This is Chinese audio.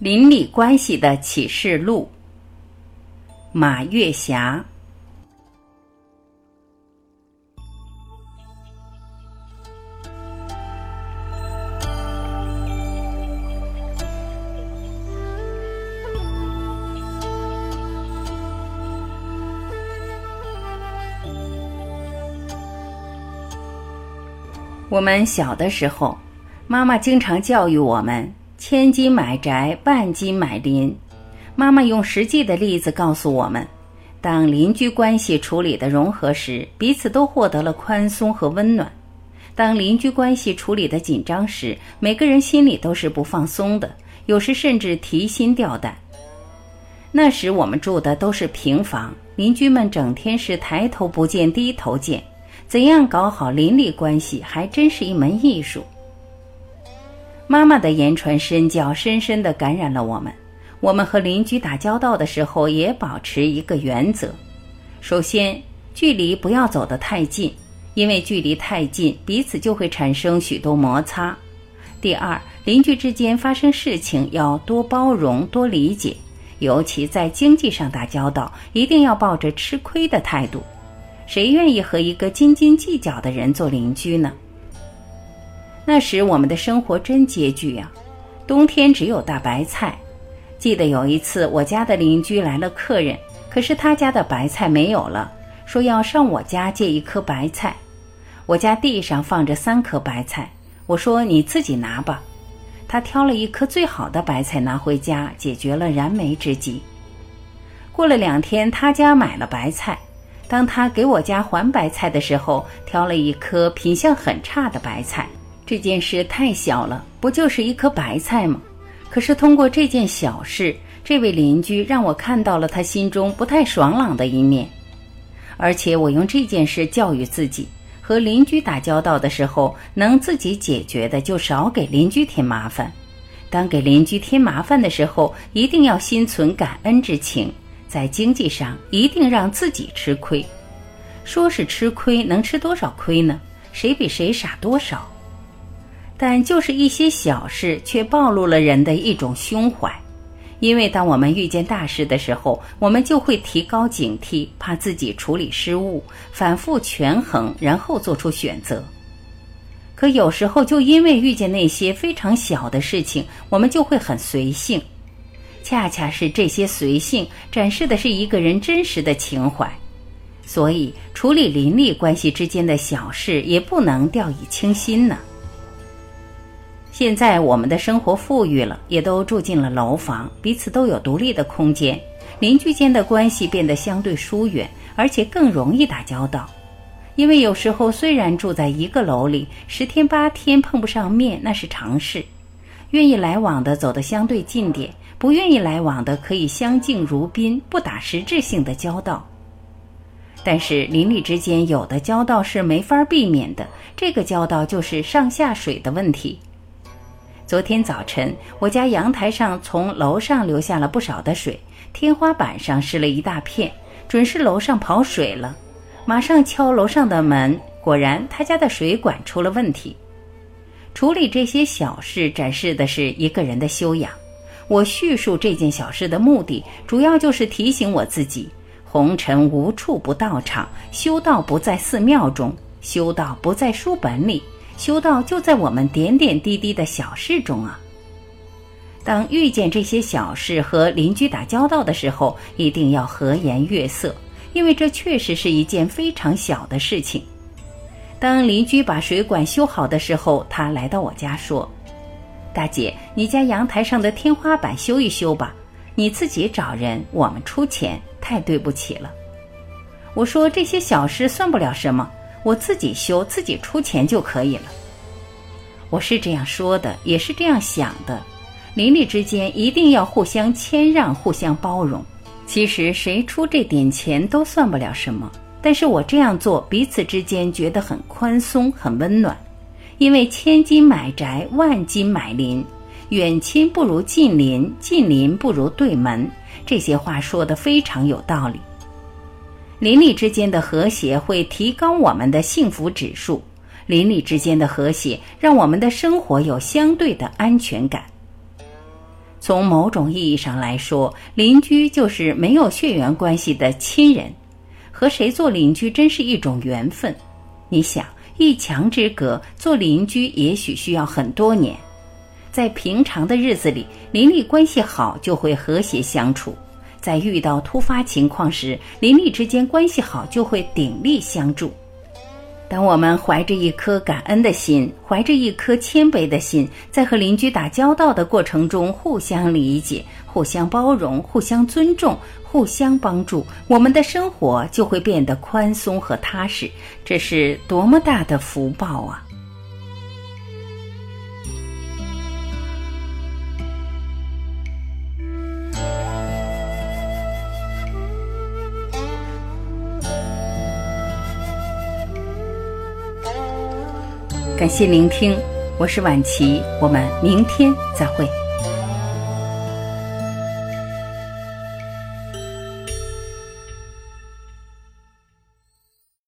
邻里关系的启示录，马月霞。我们小的时候，妈妈经常教育我们。千金买宅，万金买邻。妈妈用实际的例子告诉我们：当邻居关系处理的融合时，彼此都获得了宽松和温暖；当邻居关系处理的紧张时，每个人心里都是不放松的，有时甚至提心吊胆。那时我们住的都是平房，邻居们整天是抬头不见低头见，怎样搞好邻里关系，还真是一门艺术。妈妈的言传身教深深地感染了我们。我们和邻居打交道的时候，也保持一个原则：首先，距离不要走得太近，因为距离太近，彼此就会产生许多摩擦；第二，邻居之间发生事情要多包容、多理解，尤其在经济上打交道，一定要抱着吃亏的态度。谁愿意和一个斤斤计较的人做邻居呢？那时我们的生活真拮据呀，冬天只有大白菜。记得有一次，我家的邻居来了客人，可是他家的白菜没有了，说要上我家借一颗白菜。我家地上放着三颗白菜，我说你自己拿吧。他挑了一颗最好的白菜拿回家，解决了燃眉之急。过了两天，他家买了白菜，当他给我家还白菜的时候，挑了一颗品相很差的白菜。这件事太小了，不就是一颗白菜吗？可是通过这件小事，这位邻居让我看到了他心中不太爽朗的一面。而且我用这件事教育自己：和邻居打交道的时候，能自己解决的就少给邻居添麻烦；当给邻居添麻烦的时候，一定要心存感恩之情，在经济上一定让自己吃亏。说是吃亏，能吃多少亏呢？谁比谁傻多少？但就是一些小事，却暴露了人的一种胸怀。因为当我们遇见大事的时候，我们就会提高警惕，怕自己处理失误，反复权衡，然后做出选择。可有时候，就因为遇见那些非常小的事情，我们就会很随性。恰恰是这些随性，展示的是一个人真实的情怀。所以，处理邻里关系之间的小事，也不能掉以轻心呢。现在我们的生活富裕了，也都住进了楼房，彼此都有独立的空间，邻居间的关系变得相对疏远，而且更容易打交道。因为有时候虽然住在一个楼里，十天八天碰不上面那是常事。愿意来往的走得相对近点，不愿意来往的可以相敬如宾，不打实质性的交道。但是邻里之间有的交道是没法避免的，这个交道就是上下水的问题。昨天早晨，我家阳台上从楼上流下了不少的水，天花板上湿了一大片，准是楼上跑水了。马上敲楼上的门，果然他家的水管出了问题。处理这些小事，展示的是一个人的修养。我叙述这件小事的目的，主要就是提醒我自己：红尘无处不到场，修道不在寺庙中，修道不在书本里。修道就在我们点点滴滴的小事中啊！当遇见这些小事和邻居打交道的时候，一定要和颜悦色，因为这确实是一件非常小的事情。当邻居把水管修好的时候，他来到我家说：“大姐，你家阳台上的天花板修一修吧，你自己找人，我们出钱，太对不起了。”我说：“这些小事算不了什么。”我自己修，自己出钱就可以了。我是这样说的，也是这样想的。邻里之间一定要互相谦让，互相包容。其实谁出这点钱都算不了什么，但是我这样做，彼此之间觉得很宽松，很温暖。因为千金买宅，万金买邻，远亲不如近邻，近邻不如对门。这些话说的非常有道理。邻里之间的和谐会提高我们的幸福指数，邻里之间的和谐让我们的生活有相对的安全感。从某种意义上来说，邻居就是没有血缘关系的亲人，和谁做邻居真是一种缘分。你想，一墙之隔做邻居，也许需要很多年。在平常的日子里，邻里关系好就会和谐相处；在遇到突发情况时，邻里之间关系好就会鼎力相助。当我们怀着一颗感恩的心，怀着一颗谦卑的心，在和邻居打交道的过程中，互相理解、互相包容、互相尊重、互相帮助，我们的生活就会变得宽松和踏实。这是多么大的福报啊！感谢聆听，我是晚琪，我们明天再会。